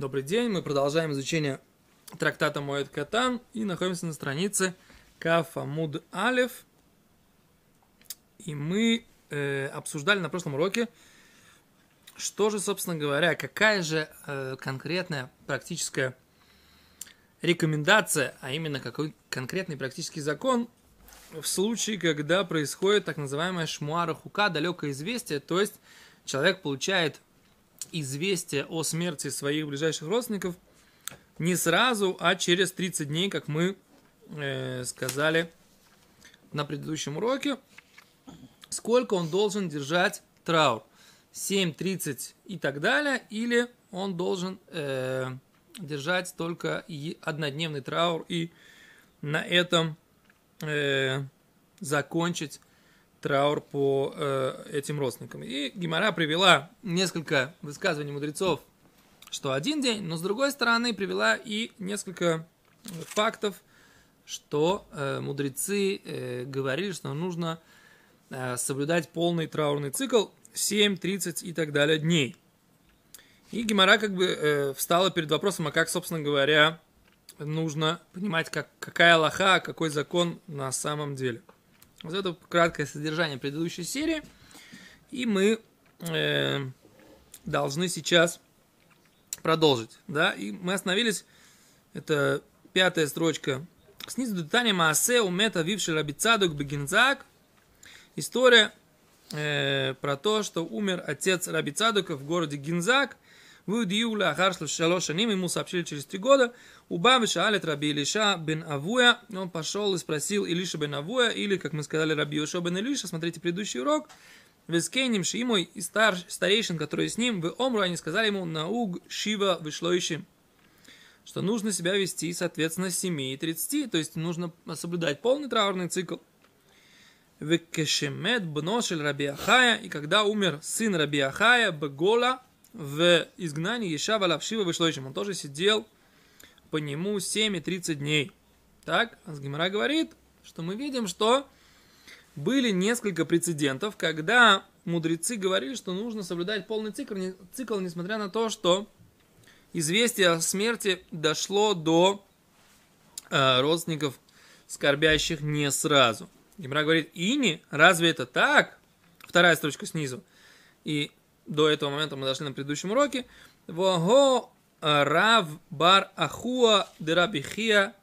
Добрый день, мы продолжаем изучение трактата Моэд Катан и находимся на странице Кафамуд Алев. И мы э, обсуждали на прошлом уроке, что же, собственно говоря, какая же э, конкретная практическая рекомендация, а именно какой конкретный практический закон в случае, когда происходит так называемая шмуара хука, далекое известие, то есть человек получает известие о смерти своих ближайших родственников не сразу, а через 30 дней, как мы э, сказали на предыдущем уроке. Сколько он должен держать траур? 7, 30 и так далее, или он должен э, держать только однодневный траур и на этом э, закончить траур по э, этим родственникам. И Гимара привела несколько высказываний мудрецов, что один день, но с другой стороны привела и несколько фактов, что э, мудрецы э, говорили, что нужно э, соблюдать полный траурный цикл 7, 30 и так далее дней. И Гимара как бы э, встала перед вопросом, а как, собственно говоря, нужно понимать, как, какая лоха, какой закон на самом деле. Вот это краткое содержание предыдущей серии. И мы э, должны сейчас продолжить. Да? И мы остановились, это пятая строчка. Снизу детание Маасе умета вивший рабицадук бегинзак. История э, про то, что умер отец Рабицадука в городе Гинзак. Выдию лахар шалош шаним, ему сообщили через три года. Уба вишалет Раби Илиша бен Авуя. Он пошел и спросил Илиша бен Авуя, или, как мы сказали, Раби Йошо бен Илиша, смотрите предыдущий урок. Вескейним Шимой и стар, старейшин, который с ним, в Омру, они сказали ему, науг Шива вышлоищим, что нужно себя вести, соответственно, 7 и 30, то есть нужно соблюдать полный траурный цикл. Векешемет бношель Раби Ахая, и когда умер сын Раби Ахая, Бегола, в изгнании Ешава Лавшива вышлоищим, он тоже сидел по нему 7 и 30 дней. Так, Асгимара говорит, что мы видим, что были несколько прецедентов, когда мудрецы говорили, что нужно соблюдать полный цикл, цикл несмотря на то, что известие о смерти дошло до э, родственников скорбящих не сразу. Гимра говорит, Ини, разве это так? Вторая строчка снизу. И до этого момента мы дошли на предыдущем уроке. Вого Рав бар Ахуа де Рабихия,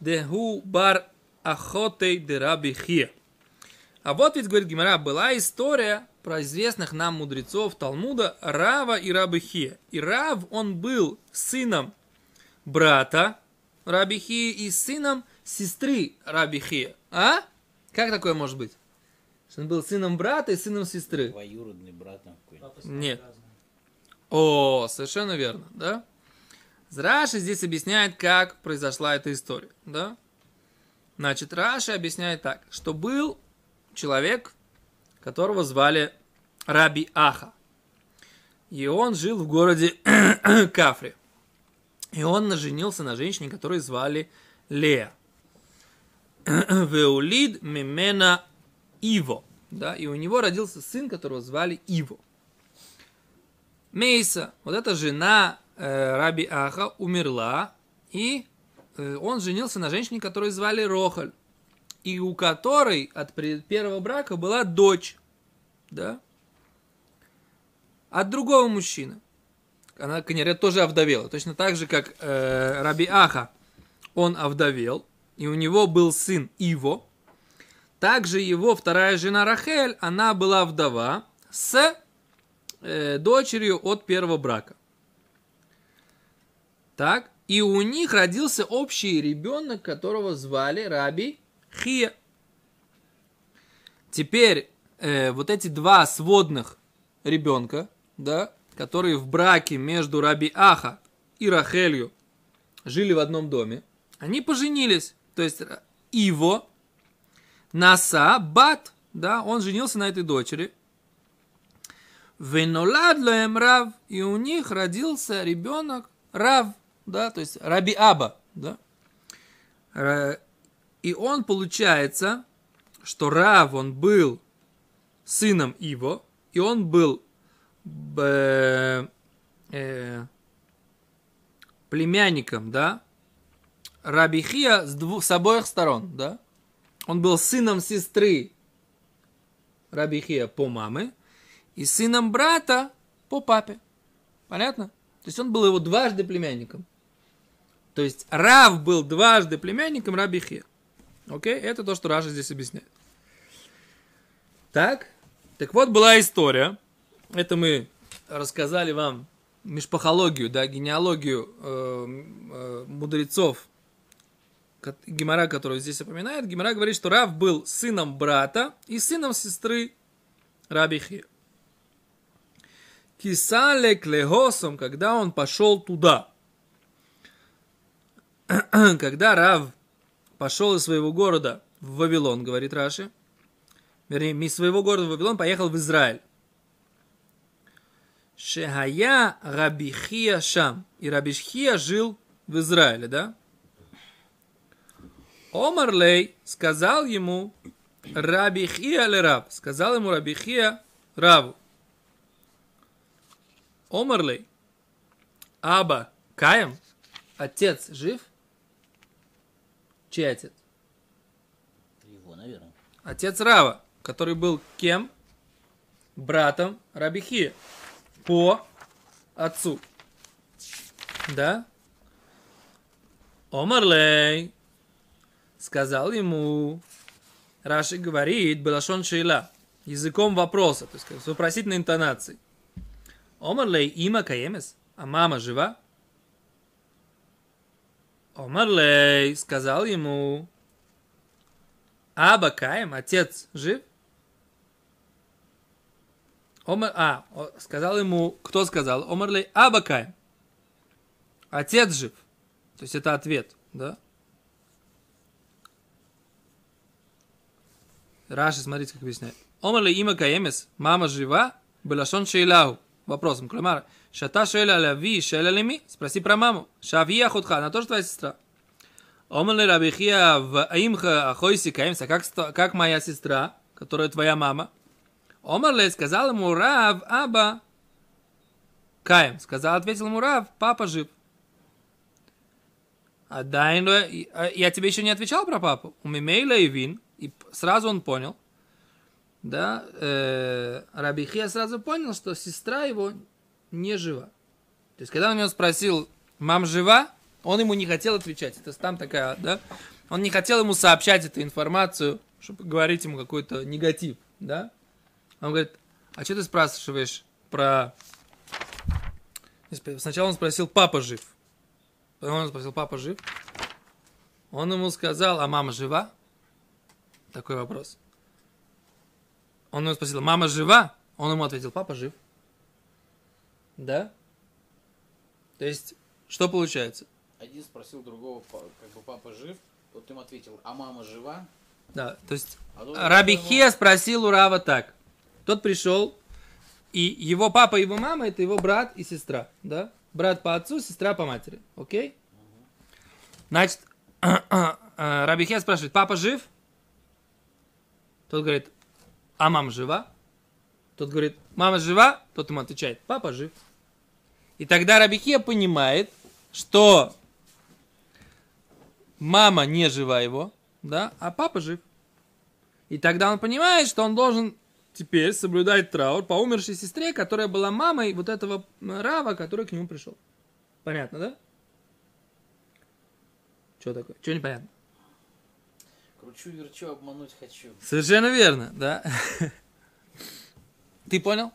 деху бар Ахотей де Рабихия. А вот ведь, говорит Гимара, была история про известных нам мудрецов Талмуда Рава и Рабихия. И Рав, он был сыном брата Рабихия и сыном сестры Рабихия. А? Как такое может быть? Что он был сыном брата и сыном сестры. Двоюродный брат. Нет. О, совершенно верно, да? Раши здесь объясняет, как произошла эта история, да? Значит, Раши объясняет так, что был человек, которого звали Раби Аха. И он жил в городе Кафре. И он женился на женщине, которую звали Лея. Веулид Мимена Иво. Да, и у него родился сын, которого звали Иво. Мейса, вот эта жена э, Раби Аха, умерла, и э, он женился на женщине, которую звали Рохаль, и у которой от первого брака была дочь, да, от другого мужчины. Она, конечно, тоже овдовела, точно так же, как э, Раби Аха, он овдовел, и у него был сын Иво. Также его вторая жена Рахель, она была вдова с э, дочерью от первого брака. Так, и у них родился общий ребенок, которого звали Раби Хия. Теперь э, вот эти два сводных ребенка, да, которые в браке между Раби Аха и Рахелью жили в одном доме, они поженились. То есть Иво, Наса, Бат, да, он женился на этой дочери – Венолад лоем рав, и у них родился ребенок рав, да, то есть раби Аба, да. И он получается, что Рав, он был сыном его, и он был э, э, племянником, да, Рабихия с, двух, с обоих сторон, да. Он был сыном сестры Рабихия по маме и сыном брата по папе. Понятно? То есть он был его дважды племянником. То есть Рав был дважды племянником Рабихия. Окей? Это то, что Раша здесь объясняет. Так? Так вот была история. Это мы рассказали вам мишпахологию, да, генеалогию э, э, мудрецов Гемора, которую здесь упоминает, Гемора говорит, что Рав был сыном брата и сыном сестры Рабихи. Кисалек легосом, когда он пошел туда. когда Рав пошел из своего города в Вавилон, говорит Раши, вернее, из своего города в Вавилон поехал в Израиль. Шехая Рабихия Шам. И Рабихия жил в Израиле, да? Омарлей сказал ему Рабихия ли Раб. Сказал ему Рабихия Раву. Омарлей. Аба Каем. Отец жив? Чей отец? Его, наверное. Отец Рава, который был кем? Братом Рабихия. По отцу. Да? Омарлей сказал ему, Раши говорит, Белашон Шейла, языком вопроса, то есть с вопросительной интонацией. Омарлей има каемес, а мама жива? Омарлей сказал ему, Аба Каем, отец жив? Омар, а, сказал ему, кто сказал? Омарлей Аба Каем. Отец жив. То есть это ответ, да? Раши, смотрите, как объясняет. Омар ли има каемес, мама жива, белашон шейлаху. Вопросом. Клемар, шата шейла лави, шейла лими, спроси про маму. Шавия худха, она тоже твоя сестра. Омар ли рабихия в аимха ахойси каемса, как, как моя сестра, которая твоя мама. Омар ли сказал ему Рав, Аба, Каем. Сказал, ответил ему Рав, папа жив. А дай, я тебе еще не отвечал про папу. У Мимейла и Вин, и сразу он понял, да, э, Рабихия сразу понял, что сестра его не жива. То есть, когда он у него спросил, мам жива, он ему не хотел отвечать. Это там такая, да, он не хотел ему сообщать эту информацию, чтобы говорить ему какой-то негатив, да. Он говорит, а что ты спрашиваешь про... Сначала он спросил, папа жив. Потом он спросил, папа жив. Он ему сказал, а мама жива? Такой вопрос. Он ему спросил, мама жива? Он ему ответил, папа жив. Да? То есть, что получается? Один спросил другого, как бы папа жив, тот ему ответил, а мама жива? Да, то есть а Раби Хия спросил у Рава так. Тот пришел, и его папа и его мама это его брат и сестра, да? Брат по отцу, сестра по матери, окей? Значит, Раби Хия спрашивает, папа жив? Тот говорит, а мама жива? Тот говорит, мама жива? Тот ему отвечает, папа жив. И тогда Рабихия понимает, что мама не жива его, да, а папа жив. И тогда он понимает, что он должен теперь соблюдать траур по умершей сестре, которая была мамой вот этого Рава, который к нему пришел. Понятно, да? Что такое? Что непонятно? Кручу, верчу, обмануть хочу. Совершенно верно, да. Ты понял?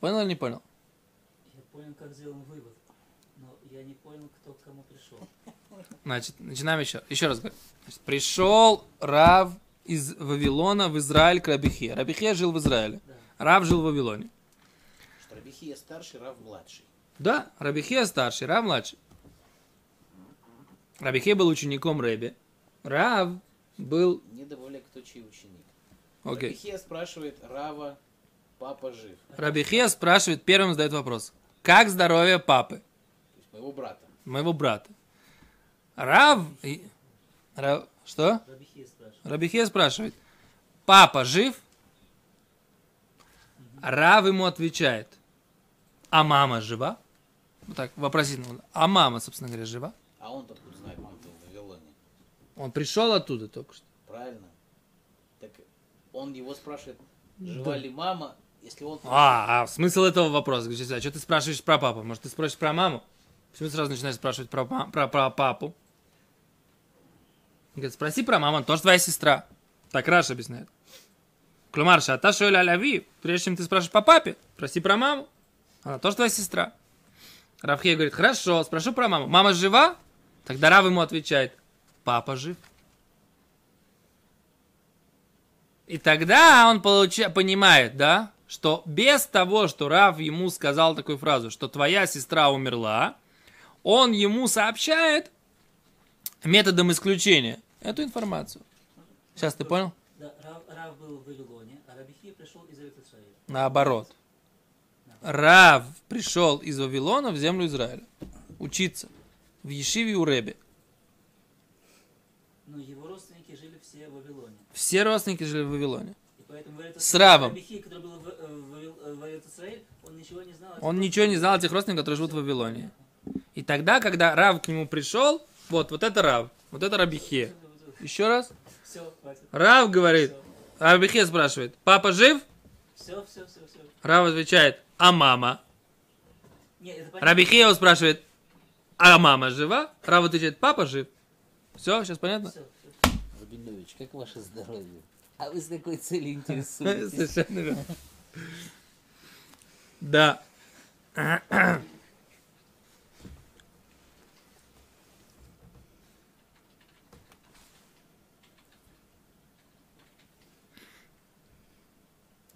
Понял или не понял? Я понял, как сделан вывод, но я не понял, кто к кому пришел. Значит, начинаем еще. Еще раз говорю. Значит, пришел Рав из Вавилона в Израиль к Рабихе. Рабихе жил в Израиле. Да. Рав жил в Вавилоне. Что Рабихия старший, Рав младший. Да, Рабихе старший, Рав младший. Рабихе был учеником Рэби. Рав был... Не добавляй, кто чей ученик. Окей. Рабихия спрашивает Рава, папа жив. Рабихия спрашивает, первым задает вопрос. Как здоровье папы? То есть моего брата. Моего брата. Рав... Рав... Что? Рабихия спрашивает. Рабихия спрашивает. Папа жив? Рав ему отвечает. А мама жива? Вот так, вопросительно. А мама, собственно говоря, жива? А он откуда знает, мама-то в Вавилоне. Он пришел оттуда только что. Правильно? Так он его спрашивает, жива ли мама, если он... А, а смысл этого вопроса? Говорит, а что ты спрашиваешь про папу? Может, ты спросишь про маму? Почему ты сразу начинаешь спрашивать про, про, про папу? Он Говорит, спроси про маму, она тоже твоя сестра. Так Раш объясняет. Клумар, шата шоля аляви. Прежде чем ты спрашиваешь по папе, спроси про маму. Она тоже твоя сестра. Равхия говорит, хорошо, спрошу про маму. Мама жива? Тогда Рав ему отвечает, папа жив. И тогда он получа- понимает, да, что без того, что Рав ему сказал такую фразу, что твоя сестра умерла, он ему сообщает методом исключения эту информацию. Сейчас ты понял? Да, Рав, Рав был в Вавилоне, а Рабихи пришел из Израиля. Наоборот. Рав пришел из Вавилона в землю Израиля. Учиться. В Ешиве у Ребе. Но его родственники жили все в Вавилоне. Все родственники жили в Вавилоне. Поэтому Эрет С Равом. Который был в, э, в, он ничего не знал. о Он ничего не знал о тех родственниках, которые живут в Вавилоне. И тогда, когда Рав к нему пришел, вот, вот это Рав, вот это Рабихе. Еще раз. Все, хватит. Рав говорит, Рабихе спрашивает, папа жив? Все, все, все, все. Рав отвечает, а мама? Нет. Рабихе его спрашивает, а мама жива? Рав отвечает, папа жив. Все, сейчас понятно? Рабинович, как ваше здоровье? А вы с какой целью интересуетесь? Совершенно верно. Да.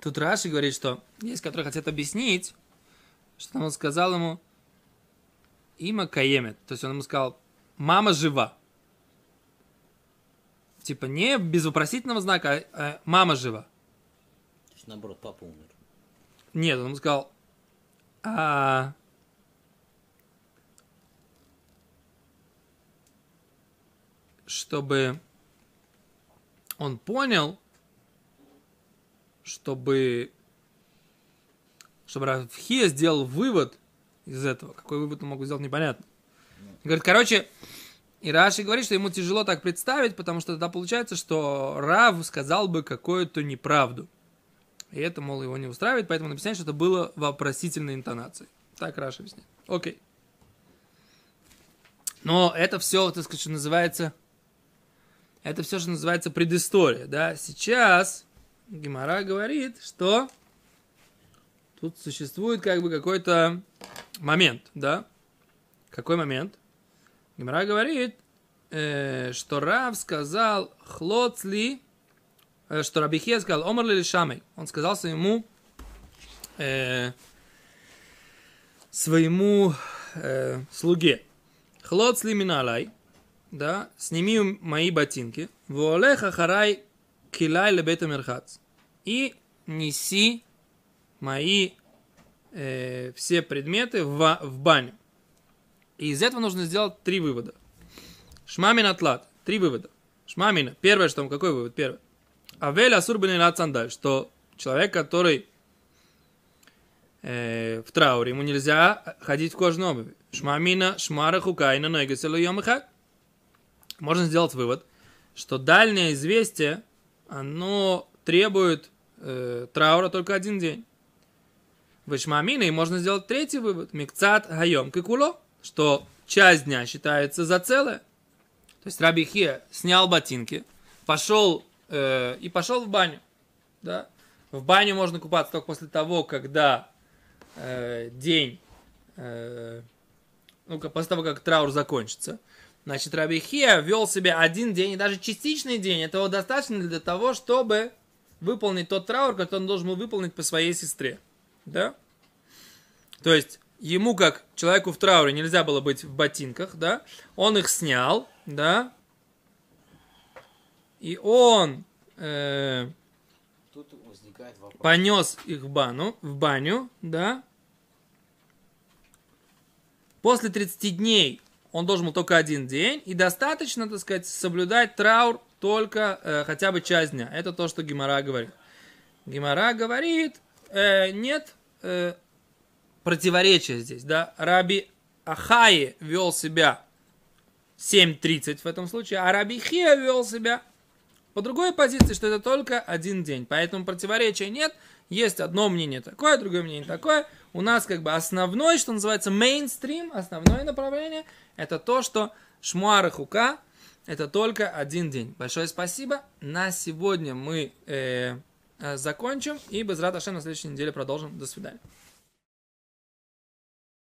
Тут Раши говорит, что есть, которые хотят объяснить, что он сказал ему има каемет. То есть он ему сказал, мама жива. Типа не без вопросительного знака, а, а мама жива. То есть, наоборот, папа умер. Нет, он сказал, а... чтобы он понял, чтобы чтобы Рафхия сделал вывод из этого. Какой вывод он мог сделать, непонятно. Говорит, короче, и Раши говорит, что ему тяжело так представить, потому что тогда получается, что Рав сказал бы какую-то неправду. И это, мол, его не устраивает, поэтому он что это было вопросительной интонацией. Так Раша объясняет. Окей. Но это все, так сказать, что называется... Это все, что называется предыстория, да. Сейчас Гимара говорит, что тут существует как бы какой-то момент, да. Какой момент? Гимара говорит, э, что Рав сказал хлоцли, э, что Рабихе сказал, омар ли шамей. Он сказал своему э, своему э, слуге, хлоцли миналай, да, сними мои ботинки, волеха харай килай лебета мерхац, и неси мои э, все предметы в, в баню. И из этого нужно сделать три вывода. Шмамин атлат. Три вывода. Шмамина. Первое, что какой вывод? Первый. Авель асурбин сандаль, что человек, который э, в трауре, ему нельзя ходить в кожаной обуви. Шмамина, шмара, хукайна, нойгеселу йомыха. Можно сделать вывод, что дальнее известие, оно требует э, траура только один день. Вышмамина, и можно сделать третий вывод. Микцат гайом кикуло, что часть дня считается за целое. То есть Раби Хия снял ботинки, пошел э, и пошел в баню. Да? В баню можно купаться только после того, когда э, день, э, ну, после того, как траур закончится. Значит, Раби Хия вел себя один день, и даже частичный день, этого достаточно для того, чтобы выполнить тот траур, который он должен был выполнить по своей сестре. Да? То есть, ему, как человеку в трауре, нельзя было быть в ботинках, да? Он их снял, да? И он э, понес их в баню, в баню, да? После 30 дней он должен был только один день, и достаточно, так сказать, соблюдать траур только э, хотя бы часть дня. Это то, что Гимара говорит. Гимара говорит, э, нет э, противоречия здесь, да? Раби Ахаи вел себя 7.30 в этом случае, а Раби Хия вел себя по другой позиции, что это только один день. Поэтому противоречия нет. Есть одно мнение такое, другое мнение такое. У нас как бы основной, что называется, мейнстрим, основное направление, это то, что Шмуара Хука это только один день. Большое спасибо. На сегодня мы э, э, закончим и без Раташем на следующей неделе продолжим. До свидания.